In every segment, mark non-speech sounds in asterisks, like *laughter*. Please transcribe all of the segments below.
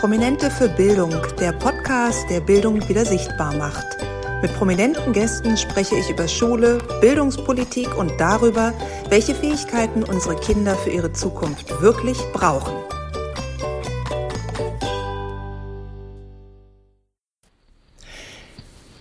Prominente für Bildung, der Podcast, der Bildung wieder sichtbar macht. Mit prominenten Gästen spreche ich über Schule, Bildungspolitik und darüber, welche Fähigkeiten unsere Kinder für ihre Zukunft wirklich brauchen.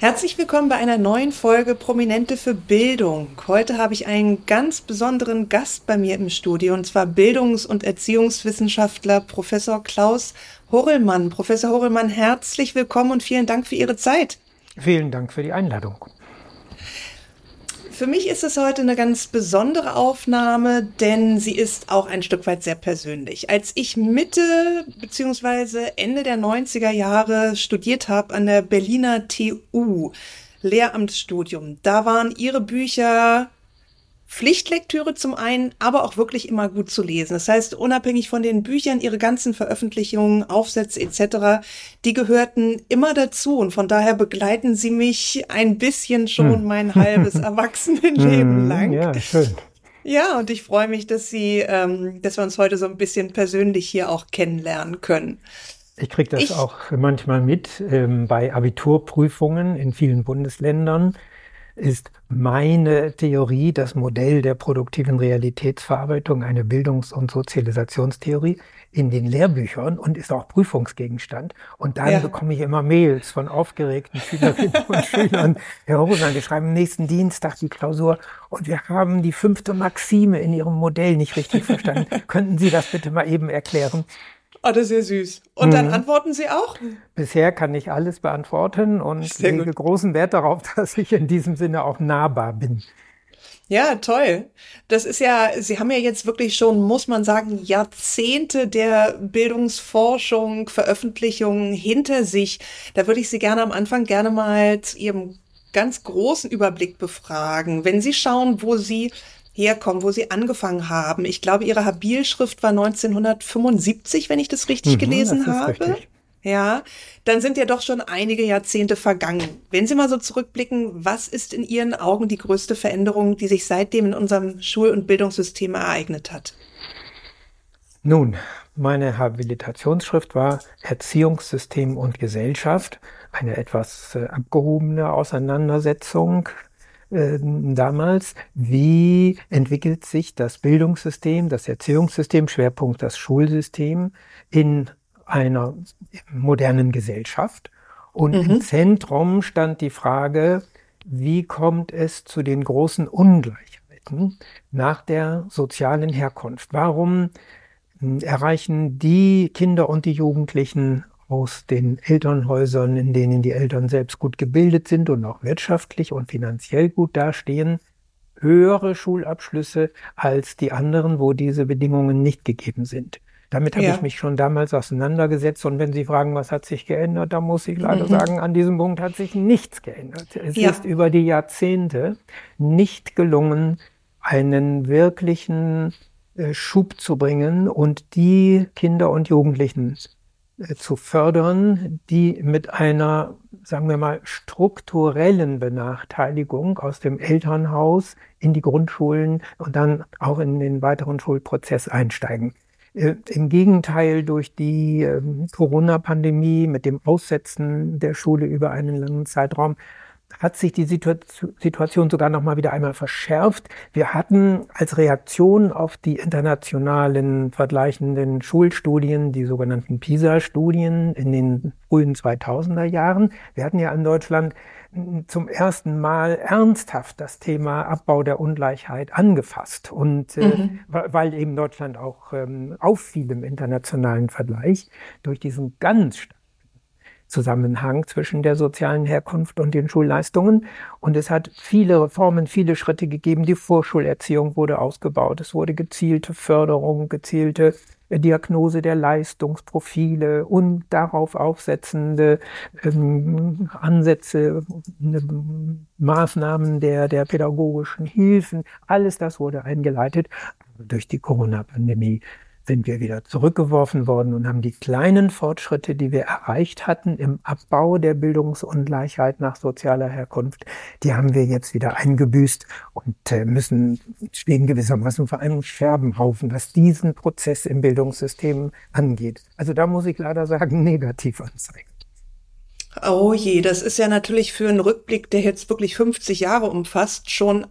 Herzlich willkommen bei einer neuen Folge Prominente für Bildung. Heute habe ich einen ganz besonderen Gast bei mir im Studio und zwar Bildungs- und Erziehungswissenschaftler Professor Klaus Horrellmann. Professor Horrellmann, herzlich willkommen und vielen Dank für Ihre Zeit. Vielen Dank für die Einladung. Für mich ist es heute eine ganz besondere Aufnahme, denn sie ist auch ein Stück weit sehr persönlich. Als ich Mitte bzw. Ende der 90er Jahre studiert habe an der Berliner TU, Lehramtsstudium, da waren ihre Bücher Pflichtlektüre zum einen, aber auch wirklich immer gut zu lesen. Das heißt, unabhängig von den Büchern, ihre ganzen Veröffentlichungen, Aufsätze etc., die gehörten immer dazu und von daher begleiten sie mich ein bisschen schon hm. mein halbes *laughs* Erwachsenenleben hm, lang. Ja, schön. Ja, und ich freue mich, dass Sie, ähm, dass wir uns heute so ein bisschen persönlich hier auch kennenlernen können. Ich kriege das ich, auch manchmal mit ähm, bei Abiturprüfungen in vielen Bundesländern ist meine Theorie das Modell der produktiven Realitätsverarbeitung, eine Bildungs- und Sozialisationstheorie in den Lehrbüchern und ist auch Prüfungsgegenstand. Und dann ja. bekomme ich immer Mails von aufgeregten Schülerinnen *laughs* und Schülern. Herr Hosenheim, wir schreiben nächsten Dienstag die Klausur und wir haben die fünfte Maxime in Ihrem Modell nicht richtig verstanden. *laughs* Könnten Sie das bitte mal eben erklären? Oh, das ist ja süß. Und mhm. dann antworten Sie auch? Bisher kann ich alles beantworten und Sehr lege gut. großen Wert darauf, *laughs* dass ich in diesem Sinne auch nahbar bin. Ja, toll. Das ist ja, Sie haben ja jetzt wirklich schon, muss man sagen, Jahrzehnte der Bildungsforschung, Veröffentlichungen hinter sich. Da würde ich Sie gerne am Anfang gerne mal zu Ihrem ganz großen Überblick befragen. Wenn Sie schauen, wo Sie herkommen, wo Sie angefangen haben. Ich glaube, Ihre Habilschrift war 1975, wenn ich das richtig mhm, gelesen das habe. Richtig. Ja, dann sind ja doch schon einige Jahrzehnte vergangen. Wenn Sie mal so zurückblicken, was ist in Ihren Augen die größte Veränderung, die sich seitdem in unserem Schul- und Bildungssystem ereignet hat? Nun, meine Habilitationsschrift war Erziehungssystem und Gesellschaft, eine etwas äh, abgehobene Auseinandersetzung äh, damals, wie entwickelt sich das Bildungssystem, das Erziehungssystem, Schwerpunkt das Schulsystem in einer modernen Gesellschaft. Und mhm. im Zentrum stand die Frage, wie kommt es zu den großen Ungleichheiten nach der sozialen Herkunft? Warum hm, erreichen die Kinder und die Jugendlichen aus den Elternhäusern, in denen die Eltern selbst gut gebildet sind und auch wirtschaftlich und finanziell gut dastehen, höhere Schulabschlüsse als die anderen, wo diese Bedingungen nicht gegeben sind. Damit habe ja. ich mich schon damals auseinandergesetzt. Und wenn Sie fragen, was hat sich geändert, da muss ich leider mhm. sagen, an diesem Punkt hat sich nichts geändert. Es ja. ist über die Jahrzehnte nicht gelungen, einen wirklichen äh, Schub zu bringen und die Kinder und Jugendlichen zu fördern, die mit einer, sagen wir mal, strukturellen Benachteiligung aus dem Elternhaus in die Grundschulen und dann auch in den weiteren Schulprozess einsteigen. Äh, Im Gegenteil, durch die äh, Corona-Pandemie mit dem Aussetzen der Schule über einen langen Zeitraum hat sich die Situation sogar noch mal wieder einmal verschärft. Wir hatten als Reaktion auf die internationalen vergleichenden Schulstudien, die sogenannten PISA-Studien in den frühen 2000er Jahren, wir hatten ja in Deutschland zum ersten Mal ernsthaft das Thema Abbau der Ungleichheit angefasst und äh, mhm. weil eben Deutschland auch ähm, auffiel im internationalen Vergleich durch diesen ganz Zusammenhang zwischen der sozialen Herkunft und den Schulleistungen. Und es hat viele Reformen, viele Schritte gegeben. Die Vorschulerziehung wurde ausgebaut. Es wurde gezielte Förderung, gezielte Diagnose der Leistungsprofile und darauf aufsetzende ähm, Ansätze, äh, Maßnahmen der, der pädagogischen Hilfen. Alles das wurde eingeleitet durch die Corona-Pandemie sind wir wieder zurückgeworfen worden und haben die kleinen Fortschritte, die wir erreicht hatten im Abbau der Bildungsungleichheit nach sozialer Herkunft, die haben wir jetzt wieder eingebüßt und äh, müssen stehen gewissermaßen vor einem Scherbenhaufen, was diesen Prozess im Bildungssystem angeht. Also da muss ich leider sagen, *laughs* negativ anzeigen. Oh je, das ist ja natürlich für einen Rückblick, der jetzt wirklich 50 Jahre umfasst, schon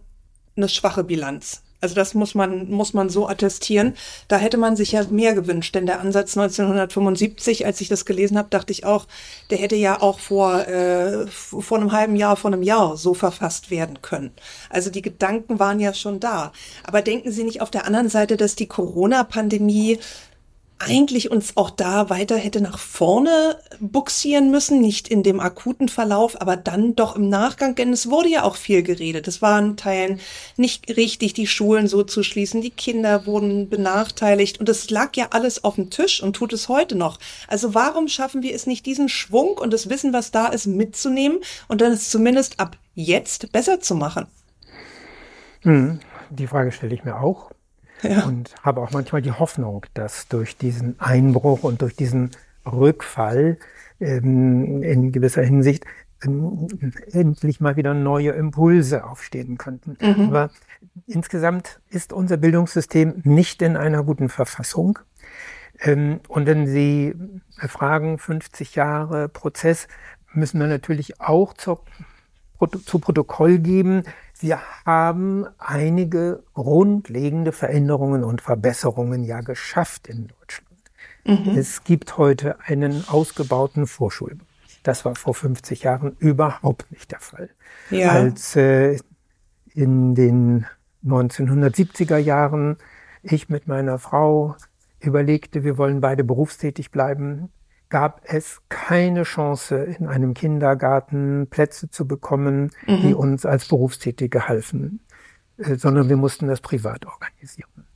eine schwache Bilanz. Also das muss man, muss man so attestieren. Da hätte man sich ja mehr gewünscht, denn der Ansatz 1975, als ich das gelesen habe, dachte ich auch, der hätte ja auch vor, äh, vor einem halben Jahr, vor einem Jahr so verfasst werden können. Also die Gedanken waren ja schon da. Aber denken Sie nicht auf der anderen Seite, dass die Corona-Pandemie eigentlich uns auch da weiter hätte nach vorne buxieren müssen, nicht in dem akuten Verlauf, aber dann doch im Nachgang, denn es wurde ja auch viel geredet. Es war in Teilen nicht richtig, die Schulen so zu schließen, die Kinder wurden benachteiligt und es lag ja alles auf dem Tisch und tut es heute noch. Also warum schaffen wir es nicht, diesen Schwung und das Wissen, was da ist, mitzunehmen und dann es zumindest ab jetzt besser zu machen? Hm, die Frage stelle ich mir auch. Ja. Und habe auch manchmal die Hoffnung, dass durch diesen Einbruch und durch diesen Rückfall ähm, in gewisser Hinsicht ähm, endlich mal wieder neue Impulse aufstehen könnten. Mhm. Aber insgesamt ist unser Bildungssystem nicht in einer guten Verfassung. Ähm, und wenn Sie fragen, 50 Jahre Prozess, müssen wir natürlich auch zur, zu Protokoll geben, wir haben einige grundlegende Veränderungen und Verbesserungen ja geschafft in Deutschland. Mhm. Es gibt heute einen ausgebauten Vorschulbereich. Das war vor 50 Jahren überhaupt nicht der Fall. Ja. Als äh, in den 1970er Jahren ich mit meiner Frau überlegte, wir wollen beide berufstätig bleiben, gab es keine Chance, in einem Kindergarten Plätze zu bekommen, mhm. die uns als Berufstätige halfen, äh, sondern wir mussten das privat organisieren.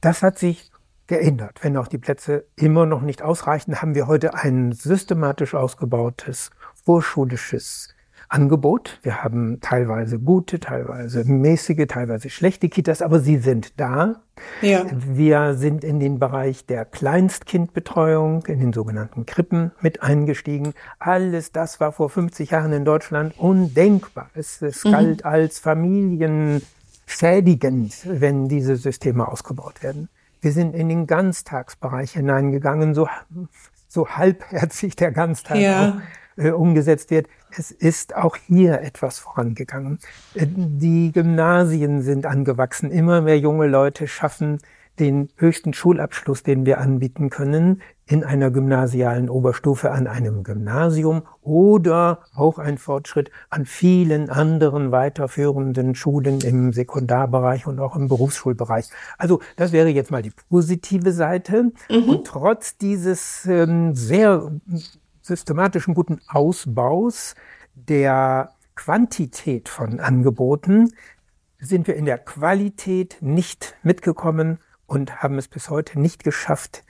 Das hat sich geändert. Wenn auch die Plätze immer noch nicht ausreichen, haben wir heute ein systematisch ausgebautes vorschulisches Angebot. Wir haben teilweise gute, teilweise mäßige, teilweise schlechte Kitas, aber sie sind da. Ja. Wir sind in den Bereich der Kleinstkindbetreuung, in den sogenannten Krippen mit eingestiegen. Alles das war vor 50 Jahren in Deutschland undenkbar. Es, es mhm. galt als familienschädigend, wenn diese Systeme ausgebaut werden. Wir sind in den Ganztagsbereich hineingegangen, so, so halbherzig der Ganztag ja. auch *laughs* äh, umgesetzt wird. Es ist auch hier etwas vorangegangen. Äh, die Gymnasien sind angewachsen. Immer mehr junge Leute schaffen den höchsten Schulabschluss, den wir anbieten können, in einer gymnasialen Oberstufe an einem Gymnasium oder auch ein Fortschritt an vielen anderen weiterführenden Schulen im Sekundarbereich und auch im Berufsschulbereich. Also das wäre jetzt mal die positive Seite. Mhm. Und trotz dieses ähm, sehr systematischen guten Ausbaus der Quantität von Angeboten sind wir in der Qualität nicht mitgekommen und haben es bis heute nicht geschafft,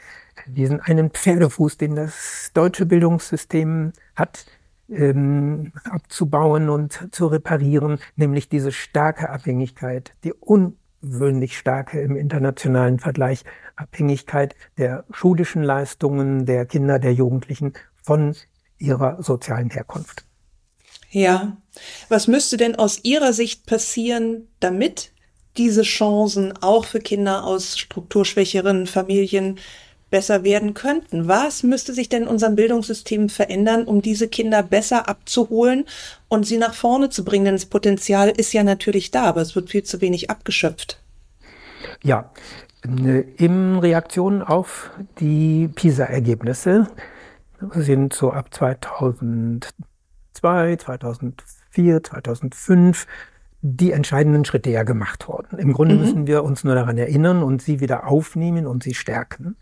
diesen einen Pferdefuß, den das deutsche Bildungssystem hat, ähm, abzubauen und zu reparieren, nämlich diese starke Abhängigkeit, die ungewöhnlich starke im internationalen Vergleich Abhängigkeit der schulischen Leistungen der Kinder, der Jugendlichen von ihrer sozialen Herkunft. Ja, was müsste denn aus Ihrer Sicht passieren, damit diese Chancen auch für Kinder aus strukturschwächeren Familien besser werden könnten? Was müsste sich denn in unserem Bildungssystem verändern, um diese Kinder besser abzuholen und sie nach vorne zu bringen? Denn das Potenzial ist ja natürlich da, aber es wird viel zu wenig abgeschöpft. Ja, in Reaktion auf die PISA-Ergebnisse sind so ab 2002, 2004, 2005 die entscheidenden Schritte ja gemacht worden. Im Grunde mhm. müssen wir uns nur daran erinnern und sie wieder aufnehmen und sie stärken.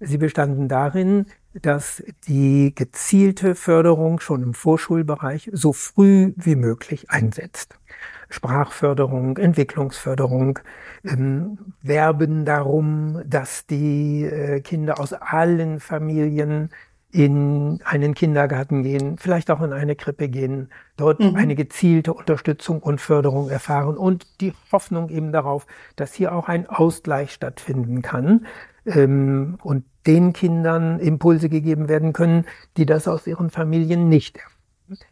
Sie bestanden darin, dass die gezielte Förderung schon im Vorschulbereich so früh wie möglich einsetzt. Sprachförderung, Entwicklungsförderung, ähm, werben darum, dass die äh, Kinder aus allen Familien in einen Kindergarten gehen, vielleicht auch in eine Krippe gehen, dort mhm. eine gezielte Unterstützung und Förderung erfahren und die Hoffnung eben darauf, dass hier auch ein Ausgleich stattfinden kann. ähm, und den Kindern Impulse gegeben werden können, die das aus ihren Familien nicht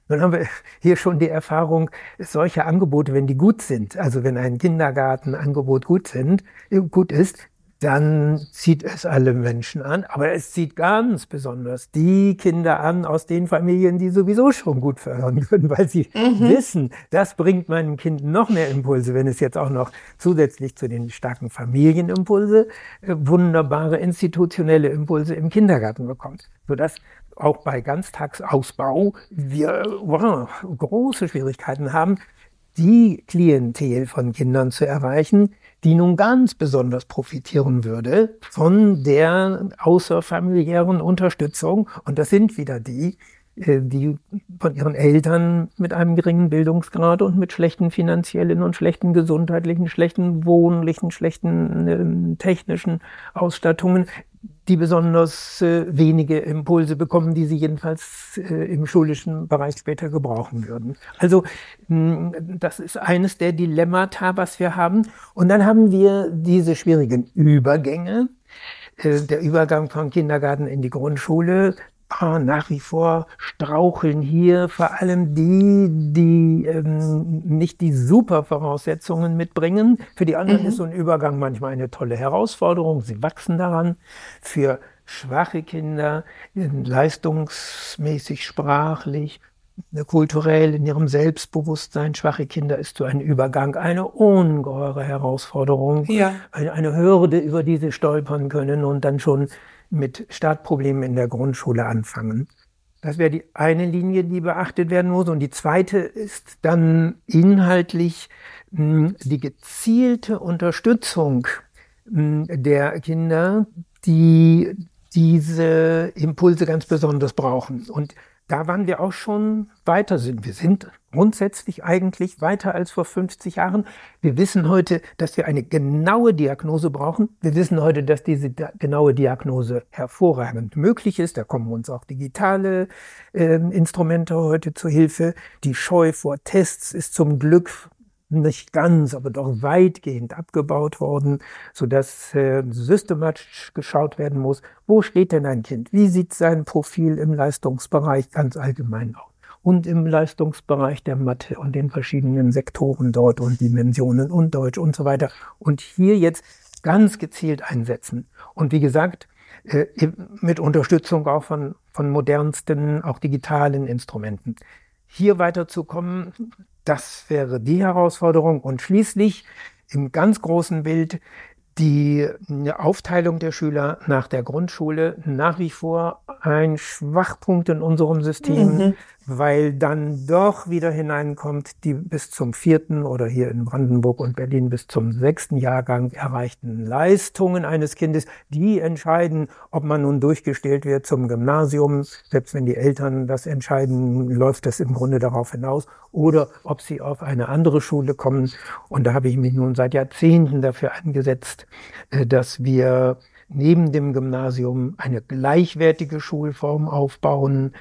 nun haben wir hier schon die Erfahrung, solche Angebote, wenn die gut sind, also wenn ein Kindergartenangebot gut sind, gut ist, dann zieht es alle Menschen an, aber es zieht ganz besonders die Kinder an aus den Familien, die sowieso schon gut fördern *laughs* können, weil sie mhm. wissen, das bringt meinem Kind noch mehr Impulse, wenn es jetzt auch noch zusätzlich zu den starken Familienimpulse äh, wunderbare institutionelle Impulse im Kindergarten bekommt, sodass auch bei Ganztagsausbau wir wow, große Schwierigkeiten haben, die Klientel von Kindern zu erreichen, die nun ganz besonders profitieren würde von der außerfamiliären Unterstützung. Und das sind wieder die, äh, die von ihren Eltern mit einem geringen Bildungsgrad und mit schlechten finanziellen und schlechten gesundheitlichen, schlechten wohnlichen, schlechten äh, technischen Ausstattungen die besonders äh, wenige Impulse bekommen, die sie jedenfalls äh, im schulischen Bereich später gebrauchen würden. Also mh, das ist eines der Dilemmata, was wir haben. Und dann haben wir diese schwierigen Übergänge. Äh, der Übergang vom Kindergarten in die Grundschule, ah, nach wie vor straucheln hier vor allem die, die ähm, nicht die super Voraussetzungen mitbringen. Für die anderen mhm. ist so ein Übergang manchmal eine tolle Herausforderung. Sie wachsen daran. Für schwache Kinder, leistungsmäßig, sprachlich, kulturell in ihrem Selbstbewusstsein schwache Kinder ist so ein Übergang eine ungeheure Herausforderung, ja. eine, eine Hürde, über die sie stolpern können und dann schon mit Startproblemen in der Grundschule anfangen. Das wäre die eine Linie, die beachtet werden muss. Und die zweite ist dann inhaltlich hm, die gezielte Unterstützung hm, der Kinder, die diese Impulse ganz besonders brauchen. Und da waren wir auch schon weiter sind. Wir sind grundsätzlich eigentlich weiter als vor 50 Jahren. Wir wissen heute, dass wir eine genaue Diagnose brauchen. Wir wissen heute, dass diese genaue Diagnose hervorragend möglich ist. Da kommen uns auch digitale äh, Instrumente heute zur Hilfe. Die Scheu vor Tests ist zum Glück nicht ganz, aber doch weitgehend abgebaut worden, so dass äh, systematisch geschaut werden muss, wo steht denn ein Kind? Wie sieht sein Profil im Leistungsbereich ganz allgemein aus? Und im Leistungsbereich der Mathe und den verschiedenen Sektoren dort und Dimensionen und Deutsch und so weiter. Und hier jetzt ganz gezielt einsetzen. Und wie gesagt, äh, mit Unterstützung auch von, von modernsten, auch digitalen Instrumenten. Hier weiterzukommen, das wäre die Herausforderung. Und schließlich im ganz großen Bild die Aufteilung der Schüler nach der Grundschule nach wie vor ein Schwachpunkt in unserem System, mhm. weil dann doch wieder hineinkommt, die bis zum vierten oder hier in Brandenburg und Berlin bis zum sechsten Jahrgang erreichten Leistungen eines Kindes, die entscheiden, ob man nun durchgestellt wird zum Gymnasium, selbst wenn die Eltern das entscheiden, läuft das im Grunde darauf hinaus, oder ob sie auf eine andere Schule kommen. Und da habe ich mich nun seit Jahrzehnten dafür eingesetzt, äh, dass wir neben dem Gymnasium eine gleichwertige Schulform aufbauen,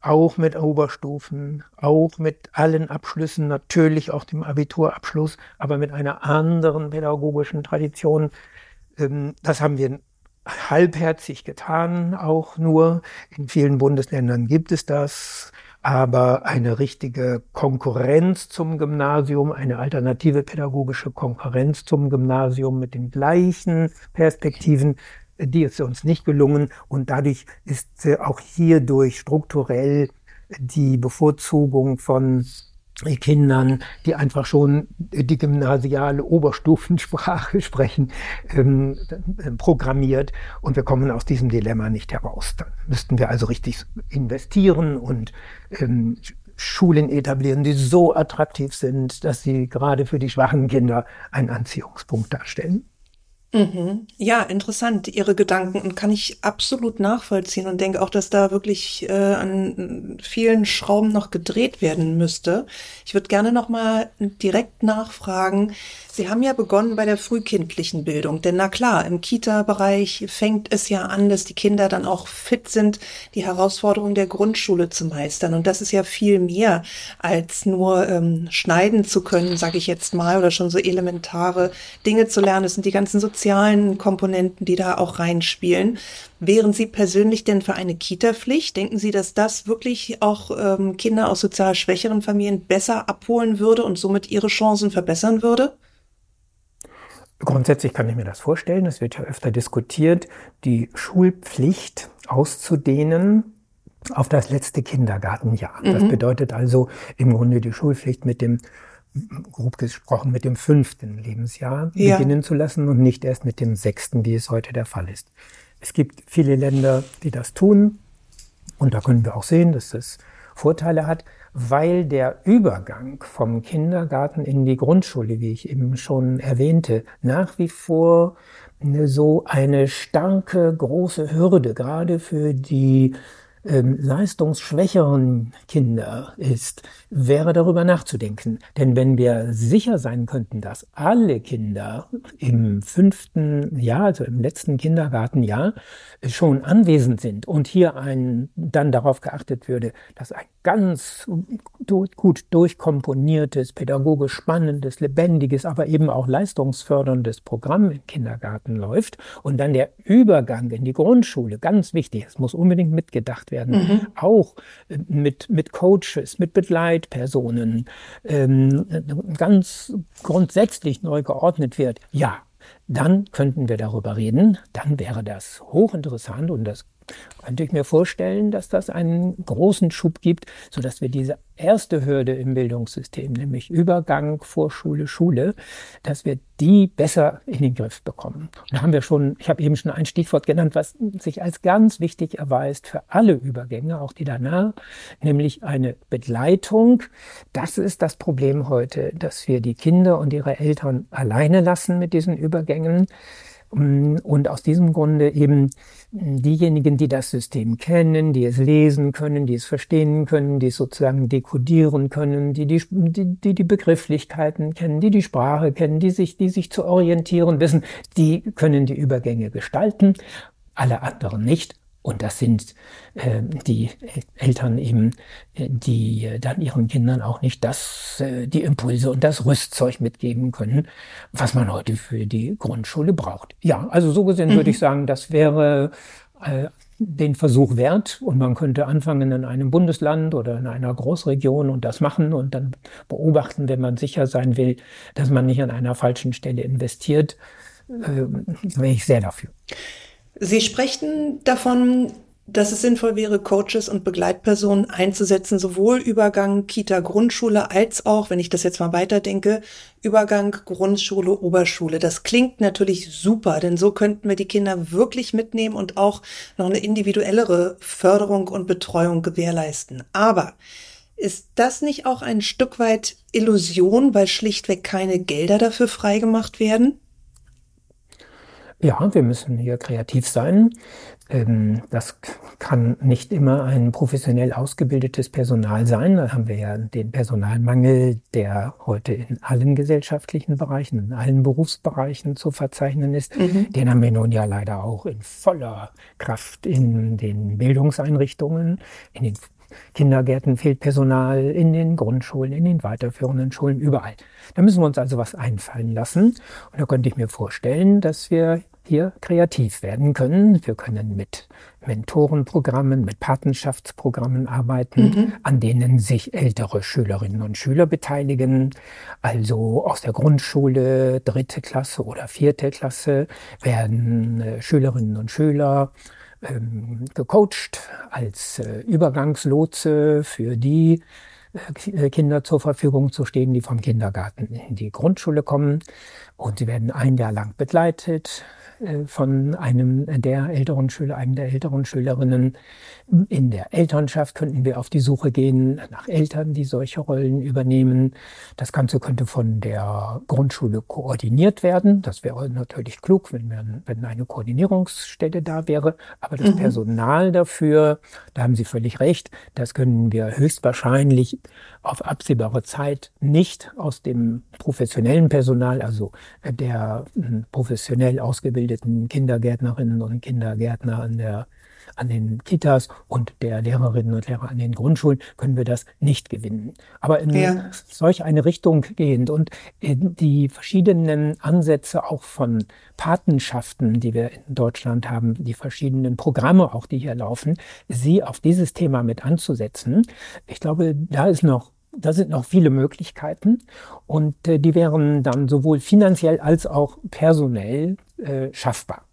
auch mit Oberstufen, auch mit allen Abschlüssen, natürlich auch dem Abiturabschluss, aber mit einer anderen pädagogischen Tradition. Ähm, das haben wir halbherzig getan, auch nur. In vielen Bundesländern gibt es das. Aber eine richtige Konkurrenz zum Gymnasium, eine alternative pädagogische Konkurrenz zum Gymnasium mit den gleichen Perspektiven, die ist uns nicht gelungen. Und dadurch ist auch hierdurch strukturell die Bevorzugung von Kindern, die einfach schon die gymnasiale Oberstufensprache *laughs* sprechen, ähm, programmiert. Und wir kommen aus diesem Dilemma nicht heraus. Dann müssten wir also richtig investieren und ähm, Schulen etablieren, die so attraktiv sind, dass sie gerade für die schwachen Kinder einen Anziehungspunkt darstellen. Mhm. Ja, interessant, Ihre Gedanken und kann ich absolut nachvollziehen und denke auch, dass da wirklich äh, an vielen Schrauben noch gedreht werden müsste. Ich würde gerne noch mal direkt nachfragen, Sie haben ja begonnen bei der frühkindlichen Bildung, denn na klar, im Kita-Bereich fängt es ja an, dass die Kinder dann auch fit sind, die Herausforderungen der Grundschule zu meistern. Und das ist ja viel mehr als nur ähm, schneiden zu können, sage ich jetzt mal, oder schon so elementare Dinge zu lernen. Es sind die ganzen sozialen sozialen Komponenten, die da auch reinspielen. Wären Sie persönlich denn für eine Kita-Pflicht? Denken Sie, dass das wirklich auch ähm, Kinder aus sozial schwächeren Familien besser abholen würde und somit ihre Chancen verbessern würde? Grundsätzlich kann ich mir das vorstellen. Es wird ja öfter diskutiert, die Schulpflicht auszudehnen auf das letzte Kindergartenjahr. Mhm. Das bedeutet also im Grunde die Schulpflicht mit dem grob gesprochen mit dem fünften Lebensjahr ja. beginnen zu lassen und nicht erst mit dem sechsten, wie es heute der Fall ist. Es gibt viele Länder, die das tun und da können wir auch sehen, dass das Vorteile hat, weil der Übergang vom Kindergarten in die Grundschule, wie ich eben schon erwähnte, nach wie vor so eine starke, große Hürde gerade für die ähm, leistungsschwächeren Kinder ist, wäre darüber nachzudenken. Denn wenn wir sicher sein könnten, dass alle Kinder im fünften Jahr, also im letzten Kindergartenjahr, schon anwesend sind und hier ein, dann darauf geachtet würde, dass ein ganz gut durchkomponiertes, pädagogisch spannendes, lebendiges, aber eben auch leistungsförderndes Programm im Kindergarten läuft und dann der Übergang in die Grundschule, ganz wichtig, es muss unbedingt mitgedacht werden, mhm. auch äh, mit, mit Coaches, mit Begleitpersonen, ähm, ganz grundsätzlich neu geordnet wird. Ja, dann könnten wir darüber reden, dann wäre das hochinteressant und das könnte ich mir vorstellen, dass das einen großen Schub gibt, so dass wir diese erste Hürde im Bildungssystem, nämlich Übergang Vorschule, Schule, dass wir die besser in den Griff bekommen. Und da haben wir schon, ich habe eben schon ein Stichwort genannt, was sich als ganz wichtig erweist für alle Übergänge, auch die danach, nämlich eine Begleitung. Das ist das Problem heute, dass wir die Kinder und ihre Eltern alleine lassen mit diesen Übergängen. Und aus diesem Grunde eben diejenigen, die das System kennen, die es lesen können, die es verstehen können, die es sozusagen dekodieren können, die die, die, die Begrifflichkeiten kennen, die die Sprache kennen, die sich, die sich zu orientieren wissen, die können die Übergänge gestalten, alle anderen nicht. Und das sind äh, die Eltern eben, äh, die äh, dann ihren Kindern auch nicht das, äh, die Impulse und das Rüstzeug mitgeben können, was man heute für die Grundschule braucht. Ja, also so gesehen mhm. würde ich sagen, das wäre äh, den Versuch wert und man könnte anfangen in einem Bundesland oder in einer Großregion und das machen und dann beobachten, wenn man sicher sein will, dass man nicht an einer falschen Stelle investiert, äh, wäre ich sehr dafür. Sie sprechen davon, dass es sinnvoll wäre, Coaches und Begleitpersonen einzusetzen, sowohl Übergang Kita-Grundschule als auch, wenn ich das jetzt mal weiterdenke, Übergang Grundschule, Oberschule. Das klingt natürlich super, denn so könnten wir die Kinder wirklich mitnehmen und auch noch eine individuellere Förderung und Betreuung gewährleisten. Aber ist das nicht auch ein Stück weit Illusion, weil schlichtweg keine Gelder dafür freigemacht werden? Ja, wir müssen hier kreativ sein. Ähm, das kann nicht immer ein professionell ausgebildetes Personal sein. Da haben wir ja den Personalmangel, der heute in allen gesellschaftlichen Bereichen, in allen Berufsbereichen zu verzeichnen ist. Mhm. Den haben wir nun ja leider auch in voller Kraft in den Bildungseinrichtungen, in den Kindergärten fehlt Personal, in den Grundschulen, in den weiterführenden Schulen, überall. Da müssen wir uns also was einfallen lassen. Und da könnte ich mir vorstellen, dass wir hier kreativ werden können. Wir können mit Mentorenprogrammen, mit Patenschaftsprogrammen arbeiten, mhm. an denen sich ältere Schülerinnen und Schüler beteiligen. Also aus der Grundschule, dritte Klasse oder vierte Klasse werden äh, Schülerinnen und Schüler gecoacht als äh, Übergangslotse für die äh, Kinder zur Verfügung zu stehen, die vom Kindergarten in die Grundschule kommen. Und sie werden ein Jahr lang begleitet äh, von einem der älteren Schüler, einem der älteren Schülerinnen. In der Elternschaft könnten wir auf die Suche gehen nach Eltern, die solche Rollen übernehmen. Das Ganze könnte von der Grundschule koordiniert werden. Das wäre natürlich klug, wenn, wir, wenn eine Koordinierungsstelle da wäre. Aber das mhm. Personal dafür, da haben Sie völlig recht, das können wir höchstwahrscheinlich auf absehbare Zeit nicht aus dem professionellen Personal, also der hm, professionell ausgebildeten Kindergärtnerinnen und Kindergärtner an der an den Kitas und der Lehrerinnen und Lehrer an den Grundschulen können wir das nicht gewinnen. Aber in ja. solch eine Richtung gehend und die verschiedenen Ansätze auch von Patenschaften, die wir in Deutschland haben, die verschiedenen Programme auch, die hier laufen, sie auf dieses Thema mit anzusetzen. Ich glaube, da ist noch da sind noch viele Möglichkeiten und äh, die wären dann sowohl finanziell als auch personell äh, schaffbar.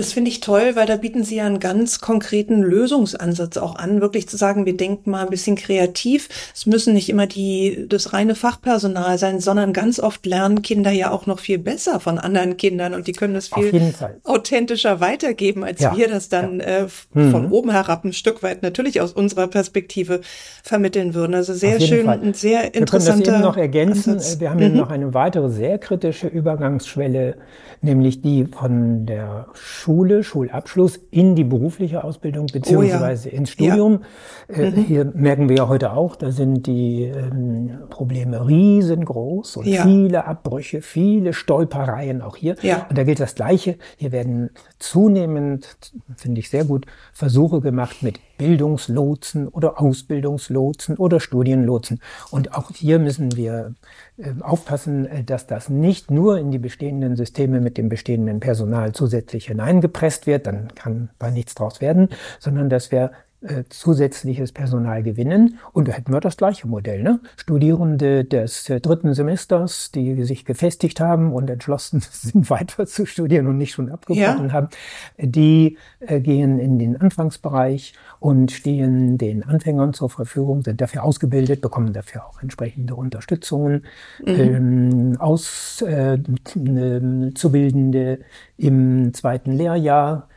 Das finde ich toll, weil da bieten Sie ja einen ganz konkreten Lösungsansatz auch an, wirklich zu sagen, wir denken mal ein bisschen kreativ. Es müssen nicht immer die, das reine Fachpersonal sein, sondern ganz oft lernen Kinder ja auch noch viel besser von anderen Kindern und die können das viel authentischer weitergeben, als ja. wir das dann ja. äh, von mhm. oben herab ein Stück weit natürlich aus unserer Perspektive vermitteln würden. Also sehr schön Fall. und sehr interessanter. Wir können das eben noch ergänzen. Ansatz. Wir haben mhm. noch eine weitere sehr kritische Übergangsschwelle, nämlich die von der Schule, Schulabschluss in die berufliche Ausbildung beziehungsweise oh ja. ins Studium. Ja. Äh, mhm. Hier merken wir ja heute auch, da sind die ähm, Probleme riesengroß und ja. viele Abbrüche, viele Stolpereien auch hier. Und da gilt das Gleiche. Hier werden zunehmend, finde ich sehr gut, Versuche gemacht mit Bildungslotsen oder Ausbildungslotsen oder Studienlotsen. Und auch hier müssen wir äh, aufpassen, äh, dass das nicht nur in die bestehenden Systeme mit dem bestehenden Personal zusätzlich hineingepresst wird, dann kann da nichts draus werden, sondern dass wir äh, zusätzliches Personal gewinnen. Und da hätten wir das gleiche Modell. Ne? Studierende des äh, dritten Semesters, die sich gefestigt haben und entschlossen *laughs* sind, weiter zu studieren und nicht schon abgebrochen ja. haben, die äh, gehen in den Anfangsbereich und stehen den Anfängern zur Verfügung, sind dafür ausgebildet, bekommen dafür auch entsprechende Unterstützungen, mhm. ähm, Auszubildende äh, im zweiten Lehrjahr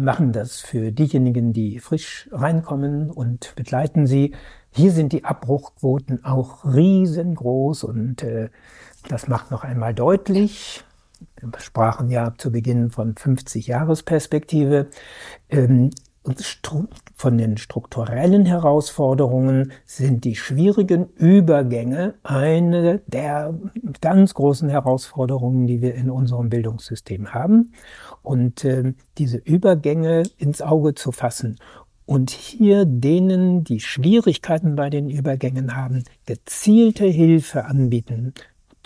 machen das für diejenigen, die frisch reinkommen und begleiten sie. Hier sind die Abbruchquoten auch riesengroß und äh, das macht noch einmal deutlich, wir sprachen ja zu Beginn von 50 Jahresperspektive, ähm, von den strukturellen Herausforderungen sind die schwierigen Übergänge eine der ganz großen Herausforderungen, die wir in unserem Bildungssystem haben. Und äh, diese Übergänge ins Auge zu fassen und hier denen, die Schwierigkeiten bei den Übergängen haben, gezielte Hilfe anbieten,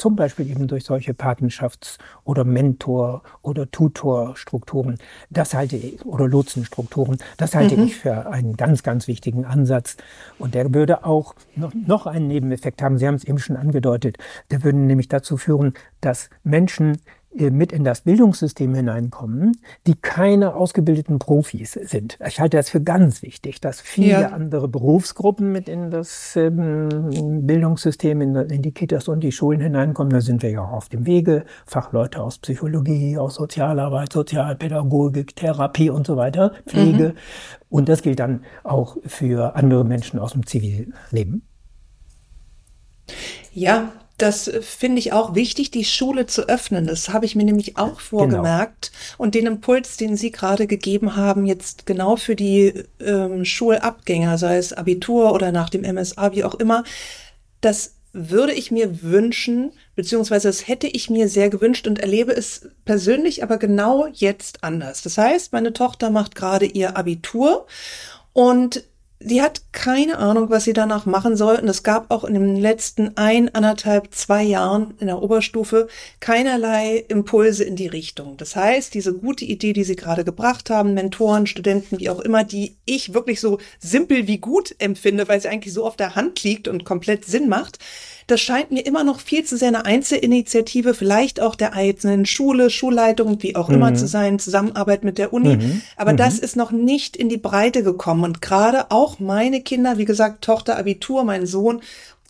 zum Beispiel eben durch solche Patenschafts- oder Mentor- oder Tutorstrukturen. Das halte ich, oder Lotsenstrukturen. Das halte mhm. ich für einen ganz, ganz wichtigen Ansatz. Und der würde auch noch, noch einen Nebeneffekt haben. Sie haben es eben schon angedeutet. Der würde nämlich dazu führen, dass Menschen, mit in das Bildungssystem hineinkommen, die keine ausgebildeten Profis sind. Ich halte das für ganz wichtig, dass viele ja. andere Berufsgruppen mit in das ähm, Bildungssystem, in, in, die Kitas und die Schulen hineinkommen. Da sind wir ja auch auf dem Wege. Fachleute aus Psychologie, aus Sozialarbeit, Sozialpädagogik, Therapie und so weiter, Pflege. Mhm. Und das gilt dann auch für andere Menschen aus dem Zivilleben. Ja, das finde ich auch wichtig, die Schule zu öffnen. Das habe ich mir nämlich auch genau. vorgemerkt. Genau. Und den Impuls, den Sie gerade gegeben haben, jetzt genau für die ähm, Schulabgänger, sei es Abitur oder nach dem MSA, wie auch immer, das würde ich mir wünschen, beziehungsweise das hätte ich mir sehr gewünscht und erlebe es persönlich aber genau jetzt anders. Das heißt, meine Tochter macht gerade ihr Abitur und Sie hat keine Ahnung, was sie danach machen soll. Und es gab auch in den letzten ein, anderthalb, zwei Jahren in der Oberstufe keinerlei Impulse in die Richtung. Das heißt, diese gute Idee, die Sie gerade gebracht haben, Mentoren, Studenten, wie auch immer, die ich wirklich so simpel wie gut empfinde, weil sie eigentlich so auf der Hand liegt und komplett Sinn macht, das scheint mir immer noch viel zu sehr eine Einzelinitiative, vielleicht auch der einzelnen Schule, Schulleitung, wie auch mhm. immer zu sein, Zusammenarbeit mit der Uni. Mhm. Aber mhm. das ist noch nicht in die Breite gekommen. Und gerade auch meine Kinder, wie gesagt, Tochter Abitur, mein Sohn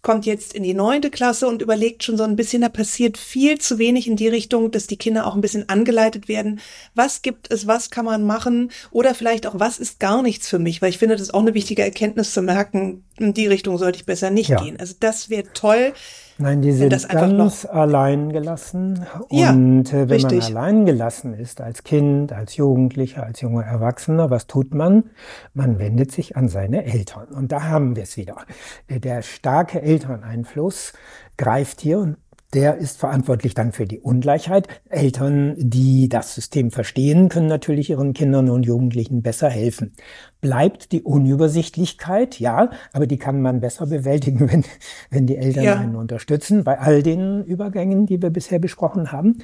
kommt jetzt in die neunte Klasse und überlegt schon so ein bisschen, da passiert viel zu wenig in die Richtung, dass die Kinder auch ein bisschen angeleitet werden. Was gibt es, was kann man machen oder vielleicht auch, was ist gar nichts für mich? Weil ich finde, das ist auch eine wichtige Erkenntnis zu merken, in die Richtung sollte ich besser nicht ja. gehen. Also das wäre toll. Nein, die sind ganz allein gelassen. Ja, und äh, wenn richtig. man allein gelassen ist als Kind, als Jugendlicher, als junger Erwachsener, was tut man? Man wendet sich an seine Eltern. Und da haben wir es wieder. Der starke Elterneinfluss greift hier und der ist verantwortlich dann für die Ungleichheit. Eltern, die das System verstehen, können natürlich ihren Kindern und Jugendlichen besser helfen. Bleibt die Unübersichtlichkeit, ja, aber die kann man besser bewältigen, *laughs* wenn, wenn die Eltern ja. einen unterstützen, bei all den Übergängen, die wir bisher besprochen haben.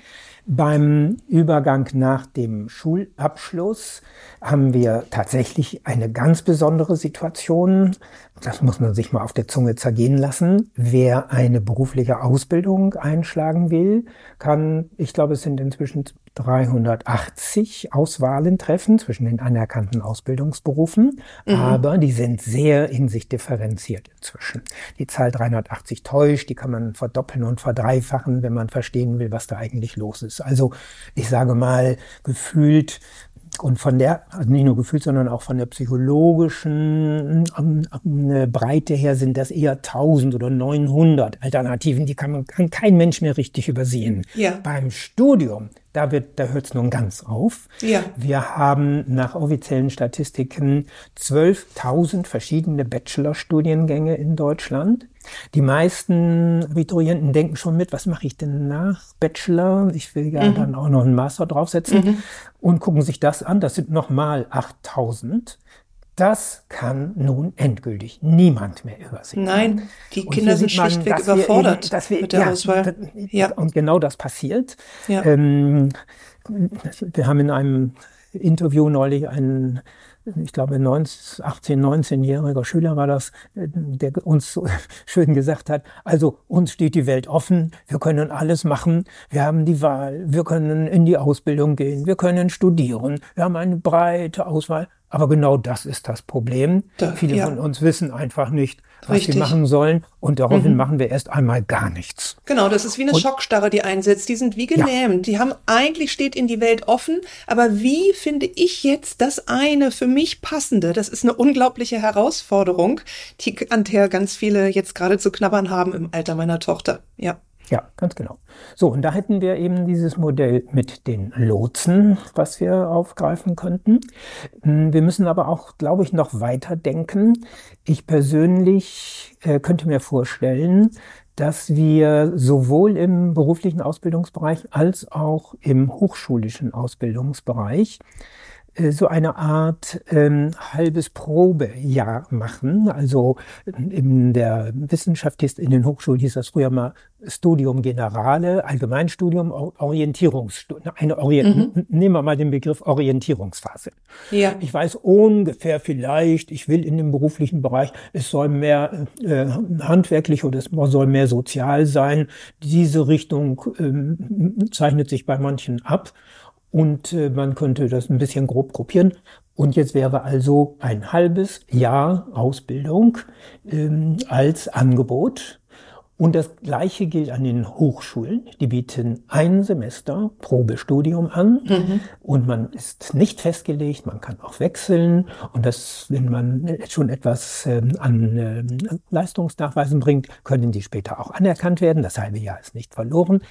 Beim Übergang nach dem Schulabschluss haben wir tatsächlich eine ganz besondere Situation. Das muss man sich mal auf der Zunge zergehen lassen. Wer eine berufliche Ausbildung einschlagen will, kann, ich glaube, es sind inzwischen 380 Auswahlen treffen zwischen den anerkannten Ausbildungsberufen, mhm. aber die sind sehr in sich differenziert inzwischen. Die Zahl 380 täuscht, die kann man verdoppeln und verdreifachen, wenn man verstehen will, was da eigentlich los ist. Also ich sage mal, gefühlt und von der, also nicht nur gefühlt, sondern auch von der psychologischen um, um, Breite her sind das eher 1000 oder 900 Alternativen, die kann man, kann kein Mensch mehr richtig übersehen. Ja. Beim Studium da wird, da hört es nun ganz auf. Ja. Wir haben nach offiziellen Statistiken 12.000 verschiedene Bachelorstudiengänge in Deutschland. Die meisten Abiturienten denken schon mit, was mache ich denn nach Bachelor? Ich will ja mhm. dann auch noch einen Master draufsetzen mhm. und gucken sich das an. Das sind nochmal 8000. Das kann nun endgültig niemand mehr übersehen. Nein, die Kinder sind schlichtweg man, überfordert eben, dass wir, mit der ja, Auswahl. Ja. Und genau das passiert. Ja. Ähm, wir haben in einem Interview neulich einen ich glaube, 19, 18, 19-jähriger Schüler war das, der uns so *laughs* schön gesagt hat, also uns steht die Welt offen, wir können alles machen, wir haben die Wahl, wir können in die Ausbildung gehen, wir können studieren, wir haben eine breite Auswahl. Aber genau das ist das Problem. Da, Viele ja. von uns wissen einfach nicht, was Richtig. sie machen sollen und daraufhin mhm. machen wir erst einmal gar nichts. Genau, das ist wie eine und, Schockstarre, die einsetzt. Die sind wie gelähmt. Ja. Die haben eigentlich steht in die Welt offen, aber wie finde ich jetzt das eine für mich passende? Das ist eine unglaubliche Herausforderung, die an der ganz viele jetzt gerade zu knabbern haben im Alter meiner Tochter. Ja. Ja, ganz genau. So, und da hätten wir eben dieses Modell mit den Lotsen, was wir aufgreifen könnten. Hm, wir müssen aber auch, glaube ich, noch weiter denken. Ich persönlich äh, könnte mir vorstellen, dass wir sowohl im beruflichen Ausbildungsbereich als auch im hochschulischen Ausbildungsbereich so eine Art ähm, halbes Probejahr machen. Also in der Wissenschaft in den Hochschulen hieß das früher mal Studium Generale, Allgemeinstudium, Orientierungsstudium. Eine Orient mhm. Nehmen wir mal den Begriff Orientierungsphase. Ja. Ich weiß ungefähr vielleicht, ich will in dem beruflichen Bereich, es soll mehr äh, handwerklich oder es soll mehr sozial sein. Diese Richtung äh, zeichnet sich bei manchen ab. Und äh, man könnte das ein bisschen grob gruppieren. Und jetzt wäre also ein halbes Jahr Ausbildung ähm, als Angebot. Und das Gleiche gilt an den Hochschulen. Die bieten ein Semester Probestudium an mhm. und man ist nicht festgelegt, man kann auch wechseln. Und das, wenn man schon etwas äh, an äh, Leistungsnachweisen bringt, können die später auch anerkannt werden. Das halbe Jahr ist nicht verloren.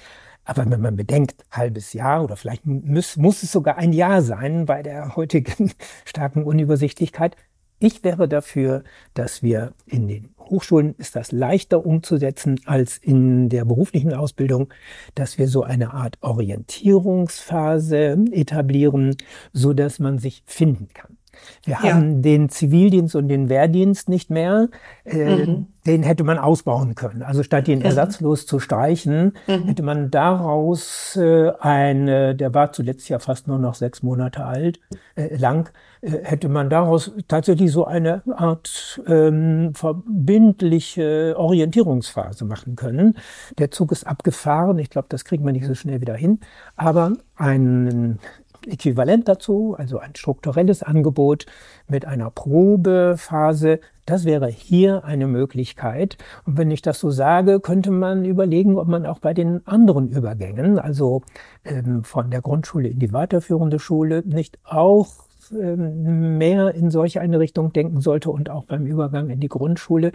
Aber wenn man bedenkt, halbes Jahr oder vielleicht muss, muss es sogar ein Jahr sein bei der heutigen *laughs* starken Unübersichtlichkeit. Ich wäre dafür, dass wir in den Hochschulen ist das leichter umzusetzen als in der beruflichen Ausbildung, dass wir so eine Art Orientierungsphase etablieren, so dass man sich finden kann. Wir ja. haben den Zivildienst und den Wehrdienst nicht mehr. Äh, mhm. Den hätte man ausbauen können. Also statt ihn ersatzlos zu streichen, mhm. hätte man daraus äh, eine, der war zuletzt ja fast nur noch sechs Monate alt, äh, lang, äh, hätte man daraus tatsächlich so eine Art ähm, verbindliche Orientierungsphase machen können. Der Zug ist abgefahren. Ich glaube, das kriegen wir nicht so schnell wieder hin. Aber einen Äquivalent dazu, also ein strukturelles Angebot mit einer Probephase, das wäre hier eine Möglichkeit. Und wenn ich das so sage, könnte man überlegen, ob man auch bei den anderen Übergängen, also ähm, von der Grundschule in die weiterführende Schule, nicht auch ähm, mehr in solch eine Richtung denken sollte und auch beim Übergang in die Grundschule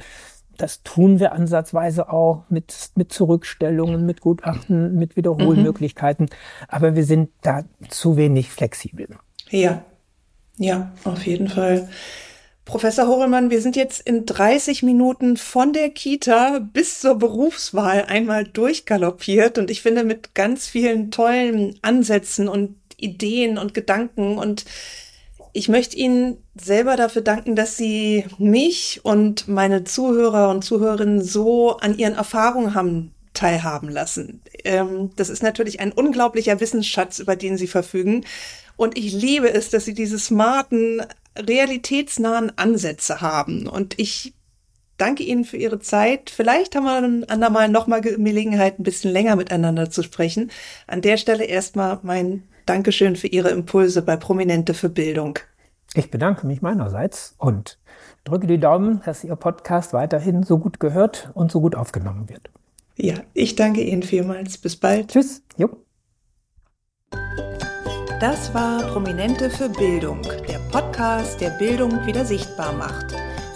das tun wir ansatzweise auch mit, mit Zurückstellungen, mit Gutachten, mit Wiederholmöglichkeiten. Mhm. Aber wir sind da zu wenig flexibel. Ja, ja, auf jeden Fall. Professor Horelmann, wir sind jetzt in 30 Minuten von der Kita bis zur Berufswahl einmal durchgaloppiert und ich finde mit ganz vielen tollen Ansätzen und Ideen und Gedanken und ich möchte Ihnen selber dafür danken, dass Sie mich und meine Zuhörer und Zuhörerinnen so an Ihren Erfahrungen haben teilhaben lassen. Ähm, das ist natürlich ein unglaublicher Wissensschatz, über den Sie verfügen. Und ich liebe es, dass Sie diese smarten, realitätsnahen Ansätze haben. Und ich danke Ihnen für Ihre Zeit. Vielleicht haben wir ein andermal nochmal Gelegenheit, ein bisschen länger miteinander zu sprechen. An der Stelle erstmal mein Dankeschön für Ihre Impulse bei Prominente für Bildung. Ich bedanke mich meinerseits und drücke die Daumen, dass Ihr Podcast weiterhin so gut gehört und so gut aufgenommen wird. Ja, ich danke Ihnen vielmals. Bis bald. Tschüss. Jo. Das war Prominente für Bildung, der Podcast, der Bildung wieder sichtbar macht.